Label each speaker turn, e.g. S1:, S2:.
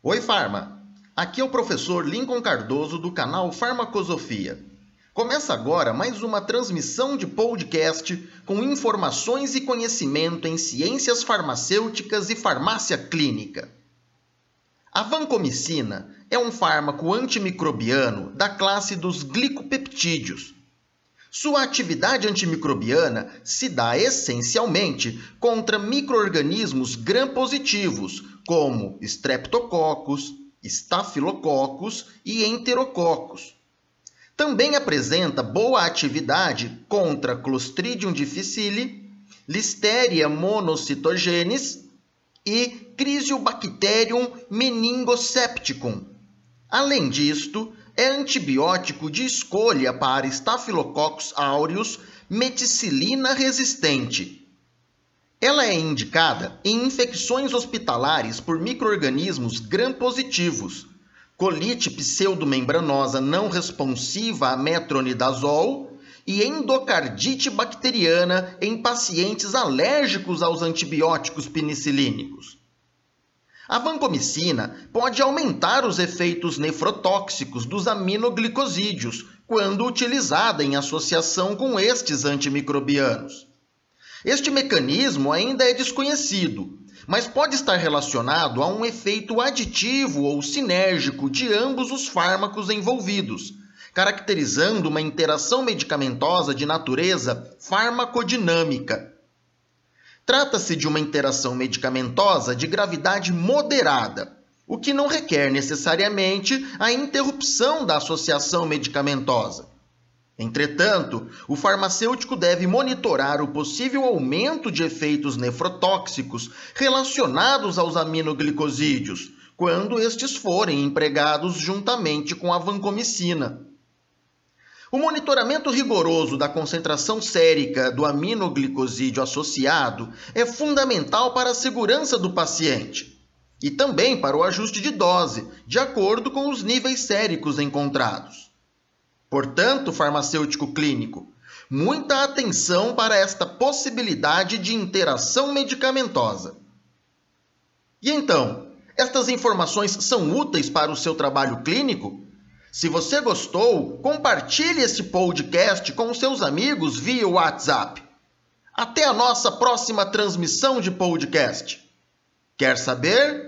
S1: Oi, Farma! Aqui é o professor Lincoln Cardoso do canal Farmacosofia. Começa agora mais uma transmissão de podcast com informações e conhecimento em ciências farmacêuticas e farmácia clínica. A vancomicina é um fármaco antimicrobiano da classe dos glicopeptídeos. Sua atividade antimicrobiana se dá essencialmente contra microorganismos gram-positivos, como streptococcus, estafilococos e enterococos. Também apresenta boa atividade contra Clostridium difficile, Listeria monocytogenes e Crisiobacterium meningosepticum. Além disto, é antibiótico de escolha para Staphylococcus aureus meticilina resistente. Ela é indicada em infecções hospitalares por microorganismos gram-positivos, colite pseudomembranosa não responsiva a metronidazol e endocardite bacteriana em pacientes alérgicos aos antibióticos penicilínicos. A vancomicina pode aumentar os efeitos nefrotóxicos dos aminoglicosídeos quando utilizada em associação com estes antimicrobianos. Este mecanismo ainda é desconhecido, mas pode estar relacionado a um efeito aditivo ou sinérgico de ambos os fármacos envolvidos, caracterizando uma interação medicamentosa de natureza farmacodinâmica. Trata-se de uma interação medicamentosa de gravidade moderada, o que não requer necessariamente a interrupção da associação medicamentosa. Entretanto, o farmacêutico deve monitorar o possível aumento de efeitos nefrotóxicos relacionados aos aminoglicosídeos, quando estes forem empregados juntamente com a vancomicina. O monitoramento rigoroso da concentração sérica do aminoglicosídeo associado é fundamental para a segurança do paciente e também para o ajuste de dose, de acordo com os níveis séricos encontrados. Portanto, farmacêutico clínico, muita atenção para esta possibilidade de interação medicamentosa. E então, estas informações são úteis para o seu trabalho clínico? Se você gostou, compartilhe esse podcast com seus amigos via WhatsApp. Até a nossa próxima transmissão de podcast. Quer saber?